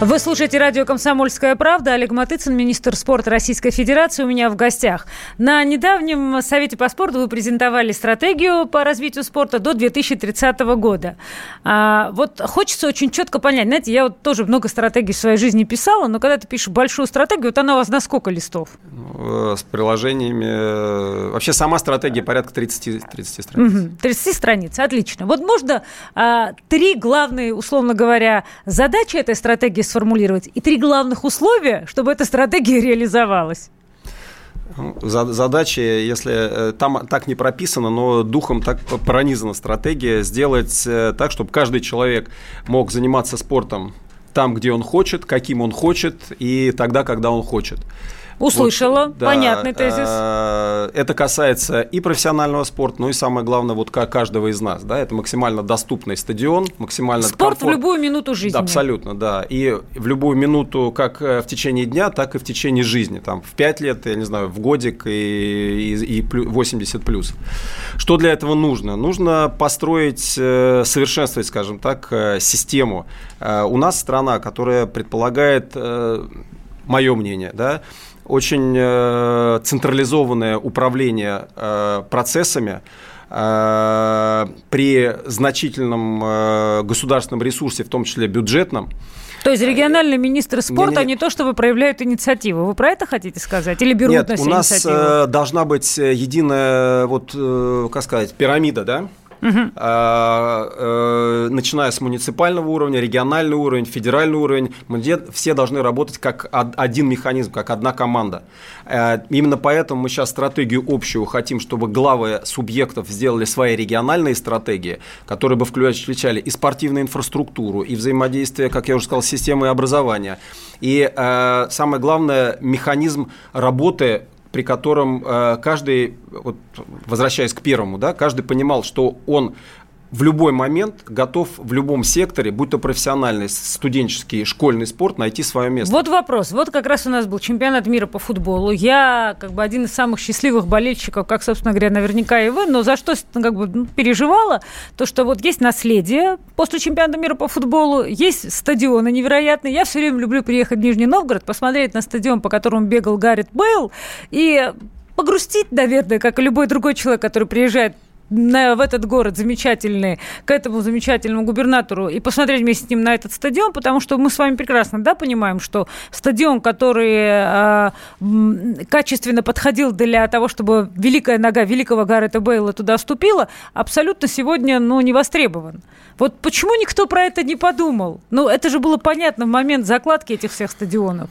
[SPEAKER 2] вы слушаете радио «Комсомольская правда». Олег Матыцын, министр спорта Российской Федерации, у меня в гостях. На недавнем Совете по спорту вы презентовали стратегию по развитию спорта до 2030 года. А, вот хочется очень четко понять. Знаете, я вот тоже много стратегий в своей жизни писала, но когда ты пишешь большую стратегию, вот она у вас на сколько листов?
[SPEAKER 3] Ну, э, с приложениями. Э, вообще сама стратегия порядка 30, 30 страниц. Угу,
[SPEAKER 2] 30 страниц, отлично. Вот можно а, три главные, условно говоря, задачи этой стратегии сформулировать и три главных условия, чтобы эта стратегия реализовалась?
[SPEAKER 3] Задача, если э, там так не прописано, но духом так пронизана стратегия, сделать э, так, чтобы каждый человек мог заниматься спортом там, где он хочет, каким он хочет и тогда, когда он хочет.
[SPEAKER 2] Услышала, вот, да, понятный тезис.
[SPEAKER 3] Э, это касается и профессионального спорта, ну и самое главное, вот как каждого из нас, да, это максимально доступный стадион, максимально
[SPEAKER 2] Спорт комфорт. в любую минуту жизни.
[SPEAKER 3] Абсолютно, да, и в любую минуту, как э, в течение дня, так и в течение жизни, там, в 5 лет, я не знаю, в годик и, и, и 80 плюс. Что для этого нужно? Нужно построить, э, совершенствовать, скажем так, систему. У нас страна, которая предполагает мое мнение, да, очень э, централизованное управление э, процессами, э, при значительном государственном ресурсе, в том числе бюджетном.
[SPEAKER 2] То есть региональные министры спорта, не, не, не то чтобы проявляют инициативу. Вы про это хотите сказать? Или берут
[SPEAKER 3] Нет,
[SPEAKER 2] на себя
[SPEAKER 3] у нас
[SPEAKER 2] инициативу?
[SPEAKER 3] должна быть единая, вот, как сказать, пирамида, да? Угу. начиная с муниципального уровня, региональный уровень, федеральный уровень, все должны работать как один механизм, как одна команда. Э, именно поэтому мы сейчас стратегию общую хотим, чтобы главы субъектов сделали свои региональные стратегии, которые бы включали и спортивную инфраструктуру, и взаимодействие, как я уже сказал, с системой образования. И э, самое главное, механизм работы при котором э, каждый, вот, возвращаясь к первому, да, каждый понимал, что он в любой момент готов в любом секторе, будь то профессиональный, студенческий, школьный спорт, найти свое место.
[SPEAKER 2] Вот вопрос. Вот как раз у нас был чемпионат мира по футболу. Я как бы один из самых счастливых болельщиков, как, собственно говоря, наверняка и вы, но за что как бы ну, переживала, то, что вот есть наследие после чемпионата мира по футболу, есть стадионы невероятные. Я все время люблю приехать в Нижний Новгород, посмотреть на стадион, по которому бегал Гаррит Бейл, и погрустить, наверное, как и любой другой человек, который приезжает в этот город замечательный, к этому замечательному губернатору и посмотреть вместе с ним на этот стадион, потому что мы с вами прекрасно да, понимаем, что стадион, который э, качественно подходил для того, чтобы великая нога великого Гаррета Бейла туда ступила, абсолютно сегодня ну, не востребован. Вот почему никто про это не подумал? Ну, это же было понятно в момент закладки этих всех стадионов.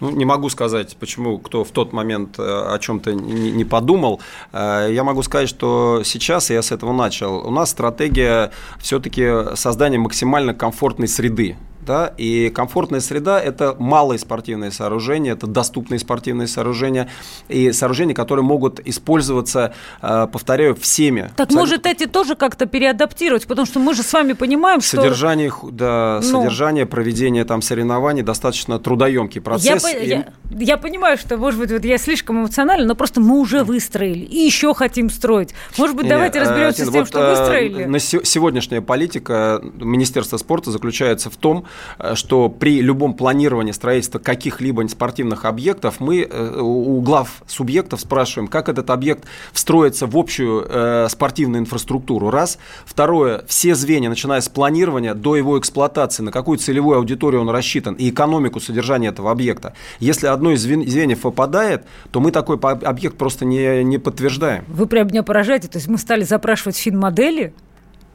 [SPEAKER 3] Ну, не могу сказать, почему кто в тот момент э, о чем-то не подумал. Э, я могу сказать, что сейчас я с этого начал. У нас стратегия все-таки создания максимально комфортной среды да, и комфортная среда – это малые спортивные сооружения, это доступные спортивные сооружения, и сооружения, которые могут использоваться, э, повторяю, всеми.
[SPEAKER 2] Так абсолютно. может эти тоже как-то переадаптировать, потому что мы же с вами понимаем,
[SPEAKER 3] что… Содержание, да, ну, содержание, проведение там соревнований достаточно трудоемкий процесс.
[SPEAKER 2] Я, и... я, я понимаю, что, может быть, вот я слишком эмоциональна, но просто мы уже выстроили и еще хотим строить. Может быть, не, давайте разберемся не, с тем, вот, что э, выстроили.
[SPEAKER 3] На сегодняшняя политика Министерства спорта заключается в том, Э, что при любом планировании строительства каких-либо спортивных объектов мы э, у глав субъектов спрашиваем, как этот объект встроится в общую э, спортивную инфраструктуру, раз. Второе, все звенья, начиная с планирования до его эксплуатации, на какую целевую аудиторию он рассчитан и экономику содержания этого объекта. Если одно из звеньев выпадает, то мы такой объект просто не, не подтверждаем.
[SPEAKER 2] Вы прям меня поражаете, то есть мы стали запрашивать фин-модели,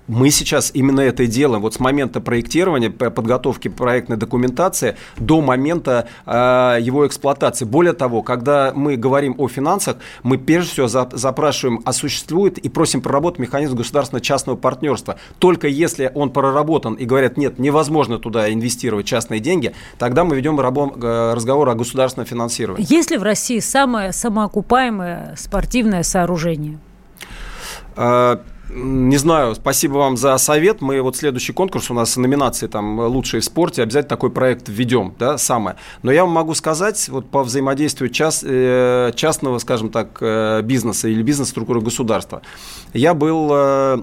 [SPEAKER 3] мы сейчас именно это и делаем. Вот с момента проектирования, подготовки проектной документации до момента э, его эксплуатации. Более того, когда мы говорим о финансах, мы прежде всего за, запрашиваем, а существует и просим проработать механизм государственно-частного партнерства. Только если он проработан и говорят, нет, невозможно туда инвестировать частные деньги, тогда мы ведем э, разговор о государственном финансировании.
[SPEAKER 2] Есть ли в России самое самоокупаемое спортивное сооружение?
[SPEAKER 3] А, не знаю, спасибо вам за совет. Мы вот следующий конкурс у нас номинации там лучшие в спорте, обязательно такой проект введем, да, самое. Но я вам могу сказать, вот по взаимодействию част, э, частного, скажем так, э, бизнеса или бизнес-структуры государства. Я был э,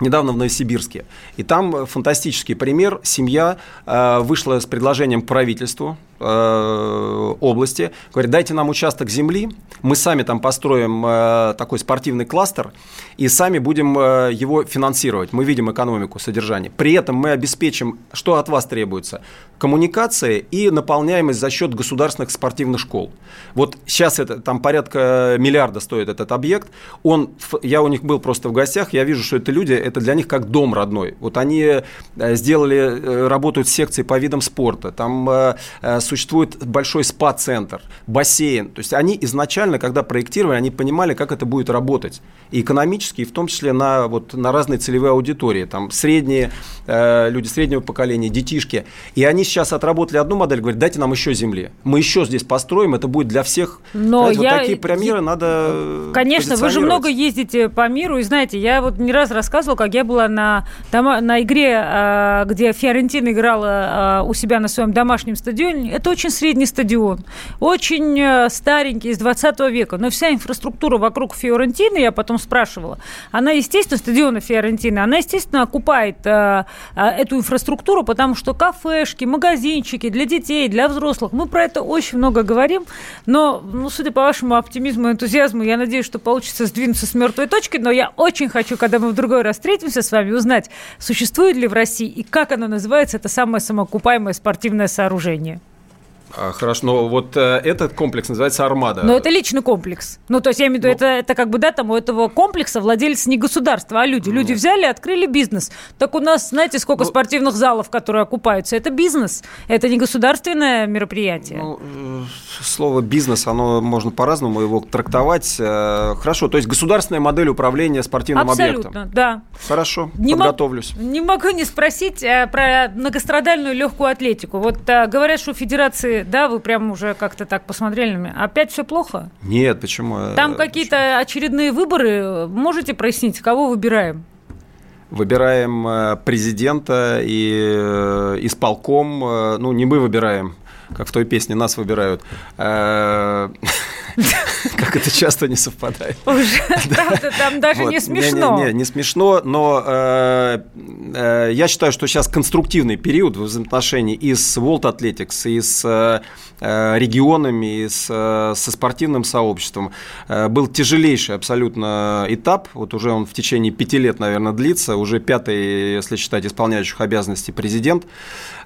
[SPEAKER 3] недавно в Новосибирске. И там фантастический пример. Семья э, вышла с предложением к правительству области. Говорит, дайте нам участок земли, мы сами там построим э, такой спортивный кластер и сами будем э, его финансировать. Мы видим экономику содержания. При этом мы обеспечим, что от вас требуется, коммуникации и наполняемость за счет государственных спортивных школ. Вот сейчас это там порядка миллиарда стоит этот объект. Он, я у них был просто в гостях, я вижу, что это люди, это для них как дом родной. Вот они э, сделали, э, работают секции по видам спорта, там э, существует большой спа-центр, бассейн. То есть они изначально, когда проектировали, они понимали, как это будет работать. И экономически, и в том числе на, вот, на разные целевые аудитории. Там средние, люди среднего поколения, детишки. И они сейчас отработали одну модель, говорят, дайте нам еще земли. Мы еще здесь построим, это будет для всех.
[SPEAKER 2] Но
[SPEAKER 3] знаете,
[SPEAKER 2] я...
[SPEAKER 3] вот такие примеры надо
[SPEAKER 2] Конечно, вы же много ездите по миру, и знаете, я вот не раз рассказывала, как я была на, дома, на игре, а, где Фиорентина играла а, у себя на своем домашнем стадионе. Это очень средний стадион, очень э, старенький, из 20 века, но вся инфраструктура вокруг Фиорентины, я потом спрашивала, она, естественно, стадиона Фиорентины, она, естественно, окупает а, эту инфраструктуру, потому что кафешки, магазинчики для детей, для взрослых, мы про это очень много говорим, но, ну, судя по вашему оптимизму и энтузиазму, я надеюсь, что получится сдвинуться с мертвой точки, но я очень хочу, когда мы в другой раз встретимся с вами, узнать, существует ли в России и как оно называется, это самое самоокупаемое спортивное сооружение.
[SPEAKER 3] А, хорошо, но вот э, этот комплекс называется «Армада».
[SPEAKER 2] Но это личный комплекс. Ну, то есть, я имею в виду, ну, это, это как бы, да, там у этого комплекса владелец не государство, а люди. Люди взяли, открыли бизнес. Так у нас, знаете, сколько ну, спортивных залов, которые окупаются? Это бизнес. Это не государственное мероприятие. Ну,
[SPEAKER 3] э, слово «бизнес», оно можно по-разному его трактовать. Э, хорошо, то есть, государственная модель управления спортивным
[SPEAKER 2] Абсолютно,
[SPEAKER 3] объектом.
[SPEAKER 2] да.
[SPEAKER 3] Хорошо, не подготовлюсь.
[SPEAKER 2] Мог, не могу не спросить а, про многострадальную легкую атлетику. Вот а, говорят, что у Федерации да, вы прям уже как-то так посмотрели на меня. Опять все плохо?
[SPEAKER 3] Нет, почему?
[SPEAKER 2] Там какие-то очередные выборы. Можете прояснить, кого выбираем?
[SPEAKER 3] Выбираем э, президента и э, исполком. Э, ну, не мы выбираем, как в той песне нас выбирают. Как это часто не совпадает.
[SPEAKER 2] Уже, правда, там даже не смешно.
[SPEAKER 3] Не, не, не смешно, но э, э, я считаю, что сейчас конструктивный период в взаимоотношении и с World Athletics, и с э, регионами, и с, со спортивным сообществом. Был тяжелейший абсолютно этап, вот уже он в течение пяти лет, наверное, длится, уже пятый, если считать исполняющих обязанности президент.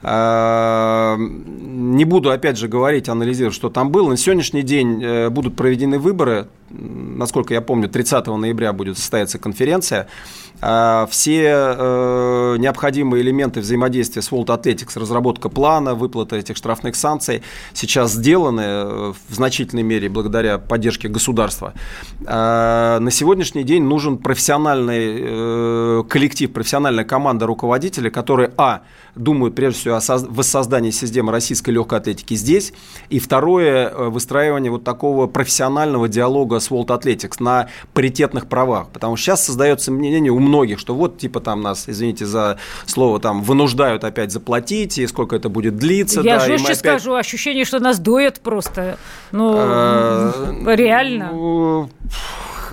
[SPEAKER 3] Не буду, опять же, говорить, анализировать, что там было. На сегодняшний день будут проведены выборы. Насколько я помню, 30 ноября будет состояться конференция. А, все э, необходимые элементы взаимодействия с World Athletics, разработка плана, выплата этих штрафных санкций сейчас сделаны э, в значительной мере благодаря поддержке государства. А, на сегодняшний день нужен профессиональный э, коллектив, профессиональная команда руководителей, которые, а, думают прежде всего о воссоздании системы российской легкой атлетики здесь, и второе, выстраивание вот такого профессионального диалога с World Athletics на паритетных правах, потому что сейчас создается мнение у многих, что вот типа там нас, извините за слово, там вынуждают опять заплатить, и сколько это будет длиться.
[SPEAKER 2] Я да, жестче опять... скажу, ощущение, что нас доят просто. Ну, а, реально.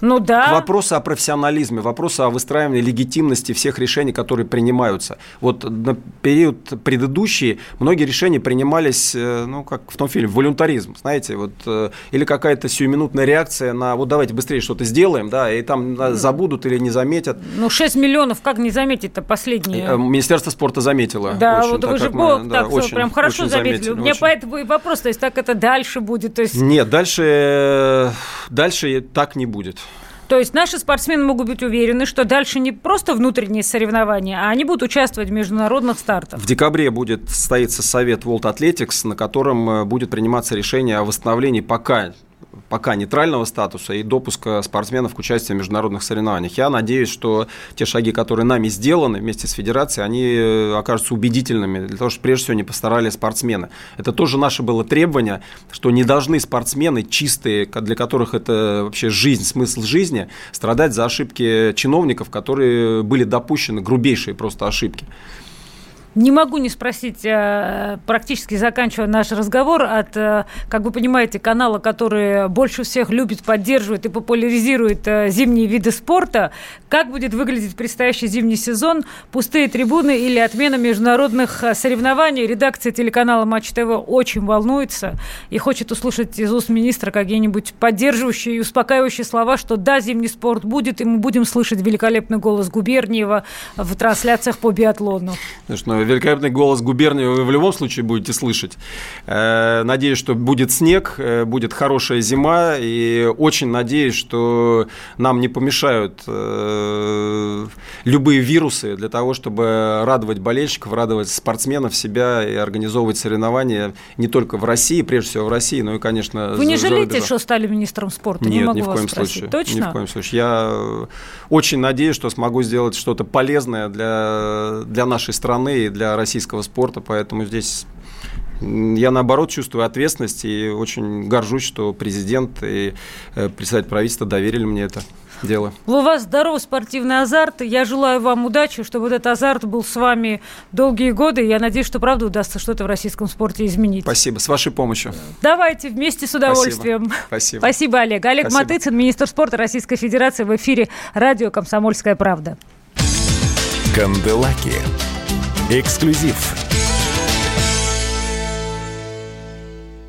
[SPEAKER 2] Ну, да.
[SPEAKER 3] Вопросы о профессионализме, вопросы о выстраивании легитимности всех решений, которые принимаются. Вот на период предыдущий многие решения принимались, э, ну, как в том фильме, волюнтаризм, знаете, вот, э, или какая-то сиюминутная реакция на, вот давайте быстрее что-то сделаем, да, и там забудут или не заметят.
[SPEAKER 2] Ну, 6 миллионов, как не заметить-то последние?
[SPEAKER 3] Э, Министерство спорта заметило.
[SPEAKER 2] Да, очень, вот вы же Бог мы, так да, очень, прям хорошо очень заметили. заметили. У меня очень. поэтому и вопрос, то есть так это дальше будет? То есть...
[SPEAKER 3] Нет, дальше, дальше так не будет.
[SPEAKER 2] То есть наши спортсмены могут быть уверены, что дальше не просто внутренние соревнования, а они будут участвовать в международных стартах.
[SPEAKER 3] В декабре будет состоится совет World Athletics, на котором э, будет приниматься решение о восстановлении пока пока нейтрального статуса и допуска спортсменов к участию в международных соревнованиях. Я надеюсь, что те шаги, которые нами сделаны вместе с федерацией, они э, окажутся убедительными для того, чтобы прежде всего не постарали спортсмены. Это тоже наше было требование, что не должны спортсмены чистые, для которых это вообще жизнь, смысл жизни, страдать за ошибки чиновников, которые были допущены, грубейшие просто ошибки.
[SPEAKER 2] Не могу не спросить, э, практически заканчивая наш разговор, от, э, как вы понимаете, канала, который больше всех любит, поддерживает и популяризирует э, зимние виды спорта. Как будет выглядеть предстоящий зимний сезон? Пустые трибуны или отмена международных соревнований? Редакция телеканала Матч ТВ очень волнуется и хочет услышать из уст министра какие-нибудь поддерживающие и успокаивающие слова, что да, зимний спорт будет, и мы будем слышать великолепный голос Губерниева в трансляциях по биатлону.
[SPEAKER 3] Конечно, великолепный голос губернии вы в любом случае будете слышать. Э, надеюсь, что будет снег, э, будет хорошая зима, и очень надеюсь, что нам не помешают э, любые вирусы для того, чтобы радовать болельщиков, радовать спортсменов, себя и организовывать соревнования не только в России, прежде всего в России, но и, конечно,
[SPEAKER 2] Вы не жалеете, что стали министром спорта?
[SPEAKER 3] Нет,
[SPEAKER 2] не могу
[SPEAKER 3] ни в коем
[SPEAKER 2] спросить.
[SPEAKER 3] случае.
[SPEAKER 2] Точно?
[SPEAKER 3] Ни в коем случае. Я очень надеюсь, что смогу сделать что-то полезное для, для нашей страны и для российского спорта, поэтому здесь я, наоборот, чувствую ответственность и очень горжусь, что президент и э, председатель правительства доверили мне это дело.
[SPEAKER 2] У вас здоровый спортивный азарт. Я желаю вам удачи, чтобы этот азарт был с вами долгие годы. Я надеюсь, что правда удастся что-то в российском спорте изменить.
[SPEAKER 3] Спасибо. С вашей помощью.
[SPEAKER 2] Давайте вместе с удовольствием.
[SPEAKER 3] Спасибо.
[SPEAKER 2] Спасибо, Олег. Олег Спасибо. Матыцын, министр спорта Российской Федерации в эфире радио «Комсомольская правда».
[SPEAKER 1] Канделаки. Эксклюзив